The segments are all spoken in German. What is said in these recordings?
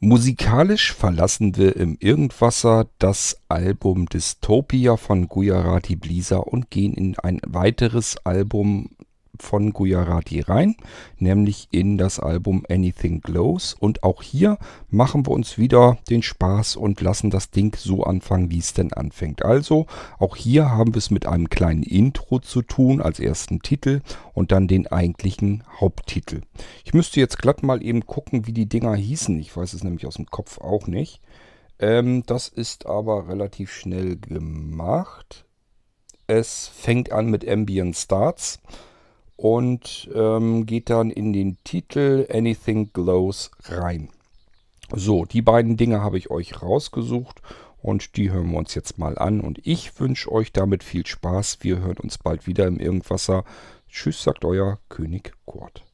Musikalisch verlassen wir im Irgendwasser das Album Dystopia von Gujarati Blisa und gehen in ein weiteres Album von Gujarati rein, nämlich in das Album Anything Glows. Und auch hier machen wir uns wieder den Spaß und lassen das Ding so anfangen, wie es denn anfängt. Also auch hier haben wir es mit einem kleinen Intro zu tun als ersten Titel und dann den eigentlichen Haupttitel. Ich müsste jetzt glatt mal eben gucken, wie die Dinger hießen. Ich weiß es nämlich aus dem Kopf auch nicht. Ähm, das ist aber relativ schnell gemacht. Es fängt an mit Ambient Starts und ähm, geht dann in den Titel Anything Glows rein. So, die beiden Dinge habe ich euch rausgesucht und die hören wir uns jetzt mal an. Und ich wünsche euch damit viel Spaß. Wir hören uns bald wieder im Irgendwasser. Tschüss, sagt euer König Kurt.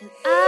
And I